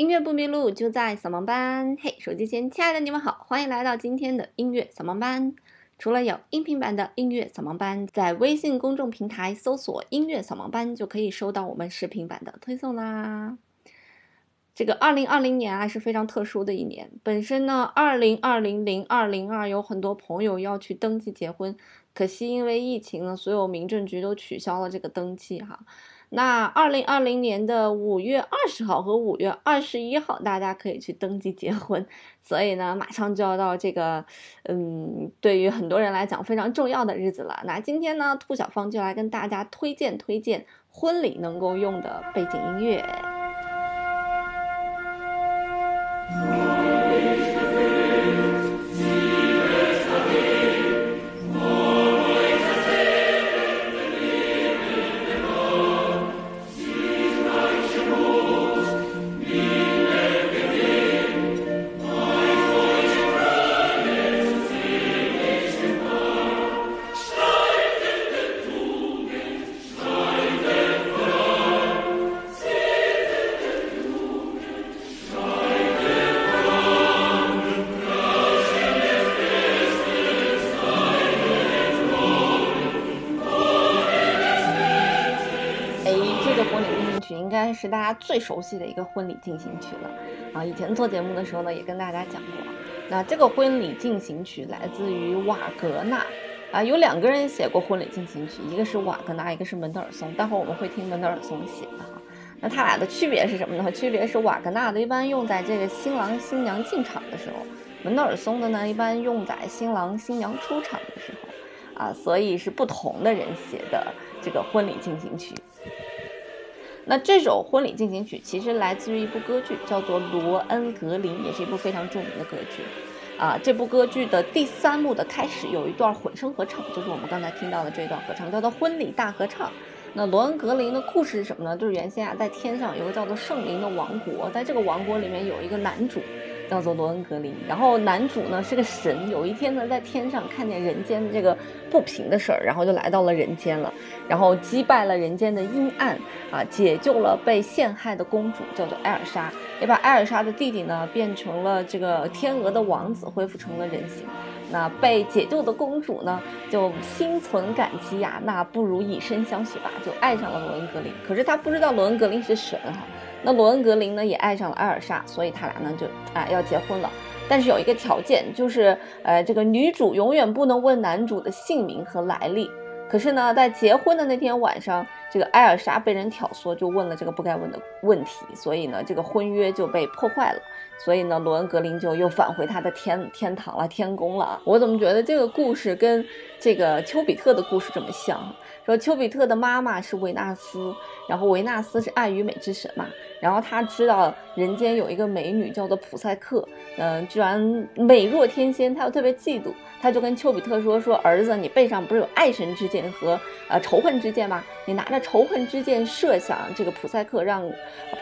音乐不迷路，就在扫盲班。嘿，手机前亲爱的你们好，欢迎来到今天的音乐扫盲班。除了有音频版的音乐扫盲班，在微信公众平台搜索“音乐扫盲班”就可以收到我们视频版的推送啦。这个二零二零年啊是非常特殊的一年。本身呢，二零二零零二零二有很多朋友要去登记结婚，可惜因为疫情呢，所有民政局都取消了这个登记哈。那二零二零年的五月二十号和五月二十一号，大家可以去登记结婚。所以呢，马上就要到这个，嗯，对于很多人来讲非常重要的日子了。那今天呢，兔小芳就来跟大家推荐推荐婚礼能够用的背景音乐。是大家最熟悉的一个婚礼进行曲了啊！以前做节目的时候呢，也跟大家讲过。那这个婚礼进行曲来自于瓦格纳啊，有两个人写过婚礼进行曲，一个是瓦格纳，一个是门德尔松。待会儿我们会听门德尔松写的哈。那他俩的区别是什么呢？区别是瓦格纳的一般用在这个新郎新娘进场的时候，门德尔松的呢一般用在新郎新娘出场的时候啊，所以是不同的人写的这个婚礼进行曲。那这首婚礼进行曲其实来自于一部歌剧，叫做《罗恩格林》，也是一部非常著名的歌剧。啊，这部歌剧的第三幕的开始有一段混声合唱，就是我们刚才听到的这段合唱，叫做婚礼大合唱。那罗恩格林的故事是什么呢？就是原先啊，在天上有个叫做圣灵的王国，在这个王国里面有一个男主。叫做罗恩格林，然后男主呢是个神，有一天呢在天上看见人间这个不平的事儿，然后就来到了人间了，然后击败了人间的阴暗啊，解救了被陷害的公主，叫做艾尔莎，也把艾尔莎的弟弟呢变成了这个天鹅的王子，恢复成了人形。那被解救的公主呢就心存感激呀，那不如以身相许吧，就爱上了罗恩格林。可是他不知道罗恩格林是神哈。那罗恩格林呢也爱上了艾尔莎，所以他俩呢就啊要结婚了。但是有一个条件，就是呃这个女主永远不能问男主的姓名和来历。可是呢，在结婚的那天晚上，这个艾尔莎被人挑唆，就问了这个不该问的问题，所以呢这个婚约就被破坏了。所以呢，罗恩格林就又返回他的天天堂了，天宫了。我怎么觉得这个故事跟这个丘比特的故事这么像？说丘比特的妈妈是维纳斯，然后维纳斯是爱与美之神嘛，然后他知道人间有一个美女叫做普赛克，嗯，居然美若天仙，他又特别嫉妒，他就跟丘比特说：“说儿子，你背上不是有爱神之箭和呃仇恨之箭吗？你拿着仇恨之箭射向这个普赛克，让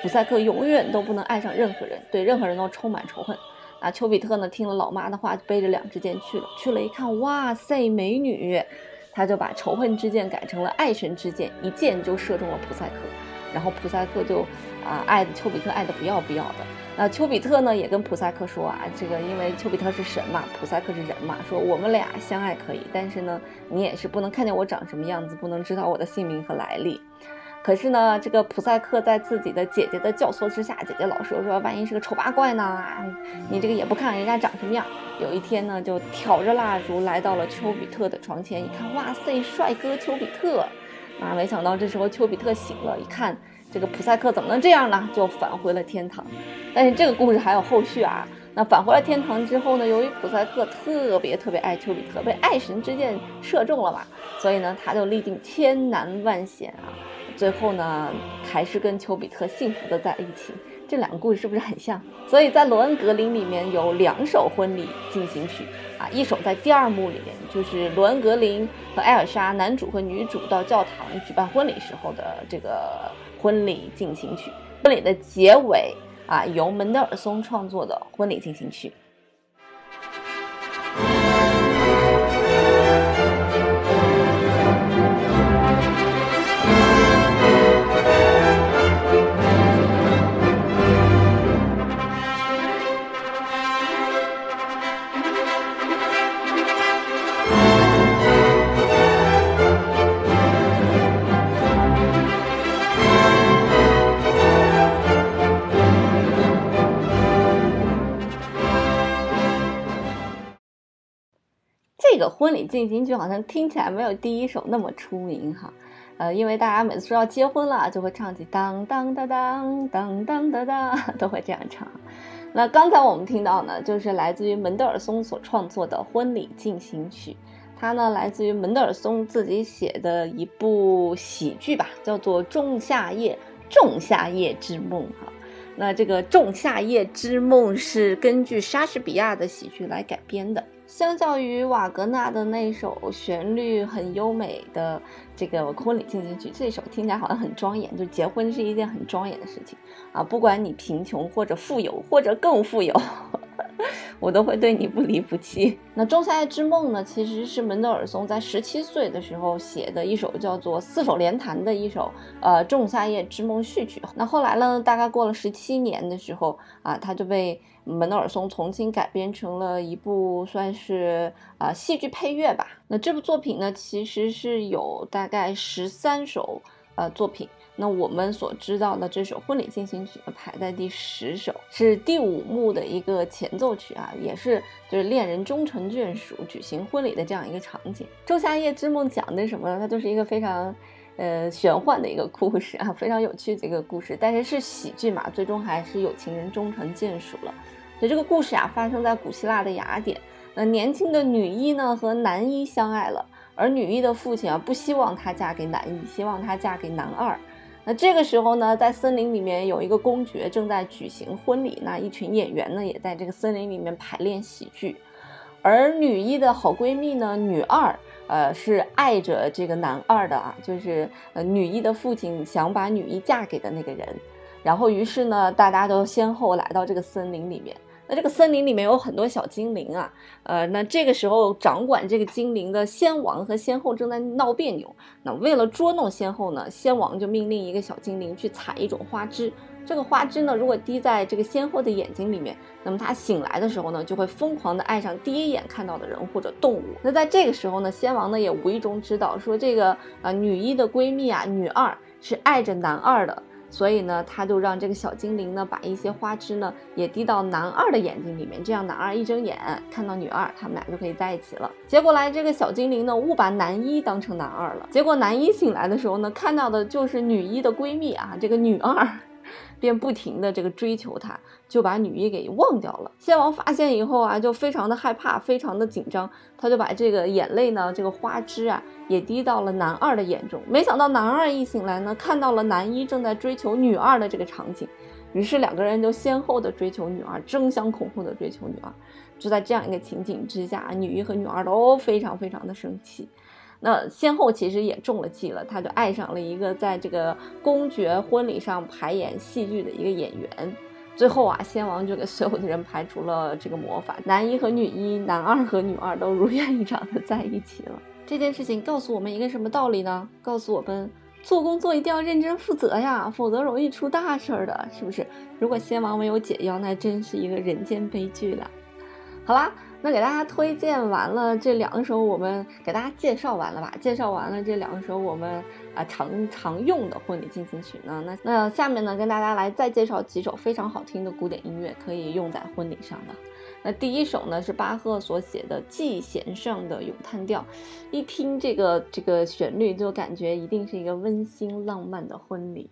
普赛克永远都不能爱上任何人，对任何人都充满仇恨。”那丘比特呢，听了老妈的话，背着两支箭去了，去了一看，哇塞，美女！他就把仇恨之箭改成了爱神之箭，一箭就射中了普赛克，然后普赛克就啊爱的丘比特爱的不要不要的。那丘比特呢也跟普赛克说啊，这个因为丘比特是神嘛，普赛克是人嘛，说我们俩相爱可以，但是呢你也是不能看见我长什么样子，不能知道我的姓名和来历。可是呢，这个普赛克在自己的姐姐的教唆之下，姐姐老说说，万一是个丑八怪呢？你这个也不看人家长什么样。有一天呢，就挑着蜡烛来到了丘比特的床前，一看，哇塞，帅哥丘比特！啊，没想到这时候丘比特醒了，一看这个普赛克怎么能这样呢？就返回了天堂。但是这个故事还有后续啊。那返回了天堂之后呢，由于普赛克特别特别爱丘比特，被爱神之箭射中了嘛，所以呢，他就历尽千难万险啊。最后呢，还是跟丘比特幸福的在一起。这两个故事是不是很像？所以在罗恩格林里面有两首婚礼进行曲啊，一首在第二幕里面，就是罗恩格林和艾尔莎男主和女主到教堂举办婚礼时候的这个婚礼进行曲。婚礼的结尾啊，由门德尔松创作的婚礼进行曲。婚礼进行曲好像听起来没有第一首那么出名哈。呃，因为大家每次说要结婚了，就会唱起当当当当当当当当，都会这样唱。那刚才我们听到呢，就是来自于门德尔松所创作的婚礼进行曲，它呢来自于门德尔松自己写的一部喜剧吧，叫做《仲夏夜仲夏夜之梦》哈。那这个《仲夏夜之梦》是根据莎士比亚的喜剧来改编的。相较于瓦格纳的那首旋律很优美的这个婚礼进行曲，这首听起来好像很庄严，就结婚是一件很庄严的事情啊！不管你贫穷或者富有，或者更富有。我都会对你不离不弃。那《仲夏夜之梦》呢，其实是门德尔松在十七岁的时候写的一首叫做《四手联弹》的一首呃《仲夏夜之梦》序曲。那后来呢，大概过了十七年的时候啊，他就被门德尔松重新改编成了一部算是啊戏剧配乐吧。那这部作品呢，其实是有大概十三首呃作品。那我们所知道的这首婚礼进行曲呢，排在第十首，是第五幕的一个前奏曲啊，也是就是恋人终成眷属，举行婚礼的这样一个场景。《仲夏夜之梦》讲的什么呢？它就是一个非常，呃，玄幻的一个故事啊，非常有趣的一个故事。但是是喜剧嘛，最终还是有情人终成眷属了。所以这个故事啊，发生在古希腊的雅典。那年轻的女一呢和男一相爱了，而女一的父亲啊不希望她嫁给男一，希望她嫁给男二。那这个时候呢，在森林里面有一个公爵正在举行婚礼，那一群演员呢也在这个森林里面排练喜剧，而女一的好闺蜜呢，女二，呃，是爱着这个男二的啊，就是呃女一的父亲想把女一嫁给的那个人，然后于是呢，大家都先后来到这个森林里面。那这个森林里面有很多小精灵啊，呃，那这个时候掌管这个精灵的仙王和仙后正在闹别扭。那为了捉弄仙后呢，仙王就命令一个小精灵去采一种花枝。这个花枝呢，如果滴在这个仙后的眼睛里面，那么她醒来的时候呢，就会疯狂的爱上第一眼看到的人或者动物。那在这个时候呢，仙王呢也无意中知道说这个啊女一的闺蜜啊女二是爱着男二的。所以呢，他就让这个小精灵呢，把一些花枝呢，也滴到男二的眼睛里面，这样男二一睁眼看到女二，他们俩就可以在一起了。结果来，这个小精灵呢，误把男一当成男二了。结果男一醒来的时候呢，看到的就是女一的闺蜜啊，这个女二。便不停的这个追求她，就把女一给忘掉了。仙王发现以后啊，就非常的害怕，非常的紧张，他就把这个眼泪呢，这个花枝啊，也滴到了男二的眼中。没想到男二一醒来呢，看到了男一正在追求女二的这个场景，于是两个人就先后的追求女二，争相恐后的追求女二。就在这样一个情景之下，女一和女二都非常非常的生气。那先后其实也中了计了，他就爱上了一个在这个公爵婚礼上排演戏剧的一个演员。最后啊，先王就给所有的人排除了这个魔法，男一和女一，男二和女二都如愿以偿的在一起了。这件事情告诉我们一个什么道理呢？告诉我们做工作一定要认真负责呀，否则容易出大事儿的，是不是？如果先王没有解药，那真是一个人间悲剧了。好啦。那给大家推荐完了这两首，我们给大家介绍完了吧？介绍完了这两首我们啊常常用的婚礼进行曲呢？那那下面呢，跟大家来再介绍几首非常好听的古典音乐，可以用在婚礼上的。那第一首呢是巴赫所写的 G 弦上的咏叹调，一听这个这个旋律就感觉一定是一个温馨浪漫的婚礼。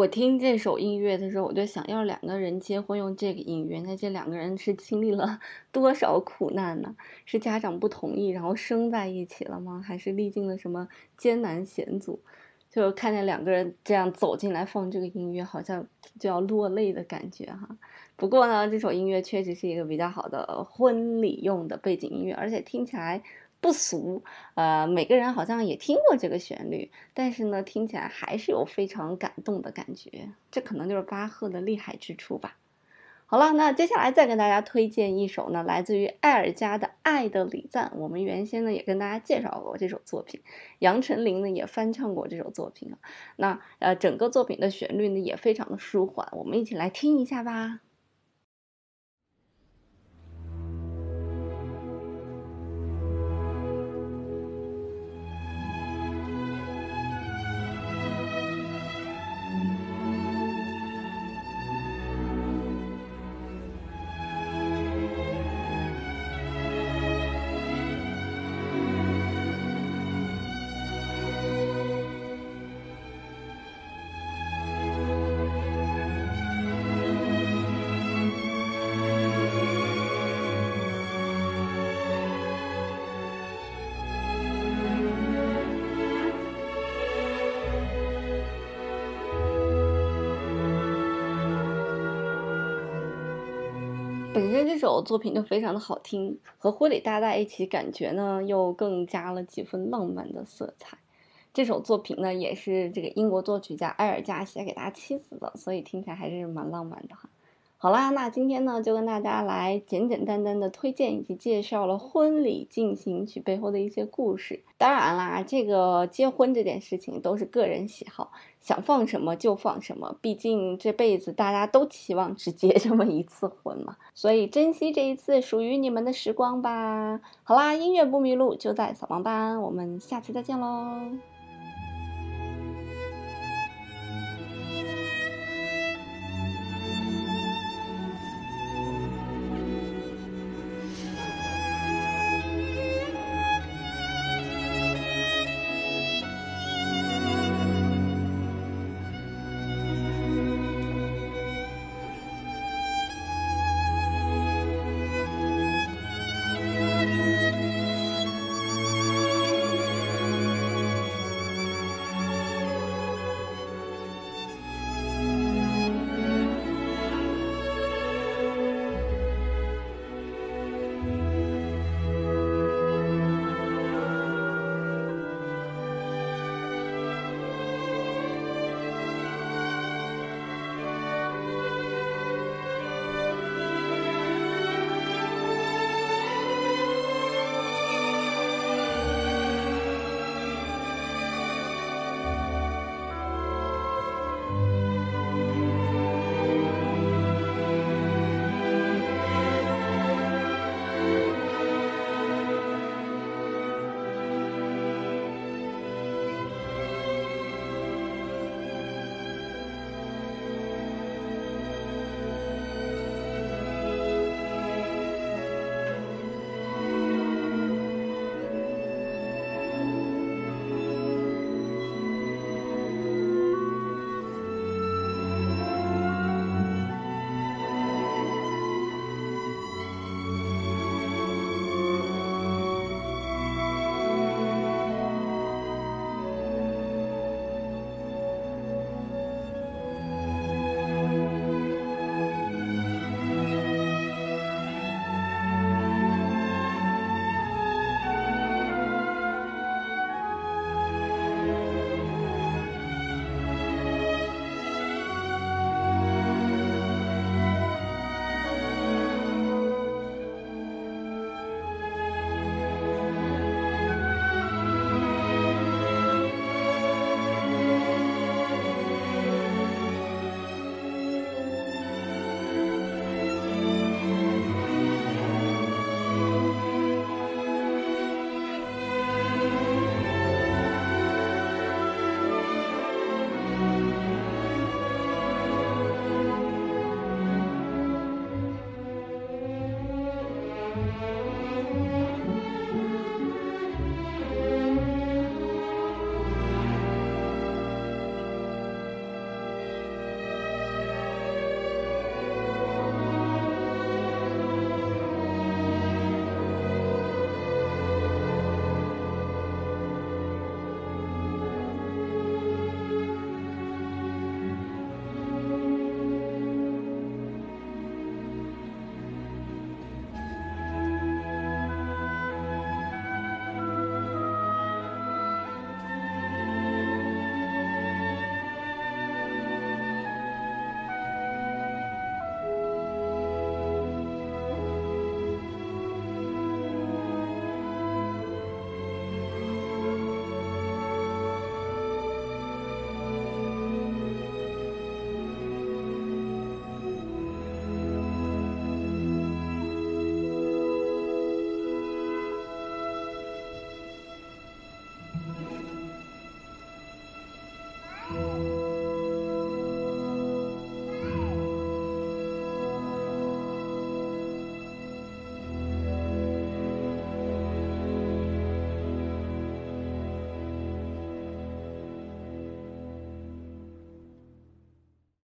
我听这首音乐的时候，我就想要两个人结婚用这个音乐，那这两个人是经历了 多少苦难呢？是家长不同意，然后生在一起了吗？还是历经了什么艰难险阻？就看见两个人这样走进来放这个音乐，好像就要落泪的感觉哈。不过呢，这首音乐确实是一个比较好的婚礼用的背景音乐，而且听起来。不俗，呃，每个人好像也听过这个旋律，但是呢，听起来还是有非常感动的感觉。这可能就是巴赫的厉害之处吧。好了，那接下来再跟大家推荐一首呢，来自于艾尔加的《爱的礼赞》。我们原先呢也跟大家介绍过这首作品，杨丞琳呢也翻唱过这首作品啊那呃，整个作品的旋律呢也非常的舒缓，我们一起来听一下吧。这首作品就非常的好听，和婚礼搭在一起，感觉呢又更加了几分浪漫的色彩。这首作品呢也是这个英国作曲家埃尔加写给他妻子的，所以听起来还是蛮浪漫的哈。好啦，那今天呢就跟大家来简简单单的推荐以及介绍了婚礼进行曲背后的一些故事。当然啦，这个结婚这件事情都是个人喜好，想放什么就放什么。毕竟这辈子大家都期望只结 这么一次婚嘛，所以珍惜这一次属于你们的时光吧。好啦，音乐不迷路就在扫盲班，我们下期再见喽。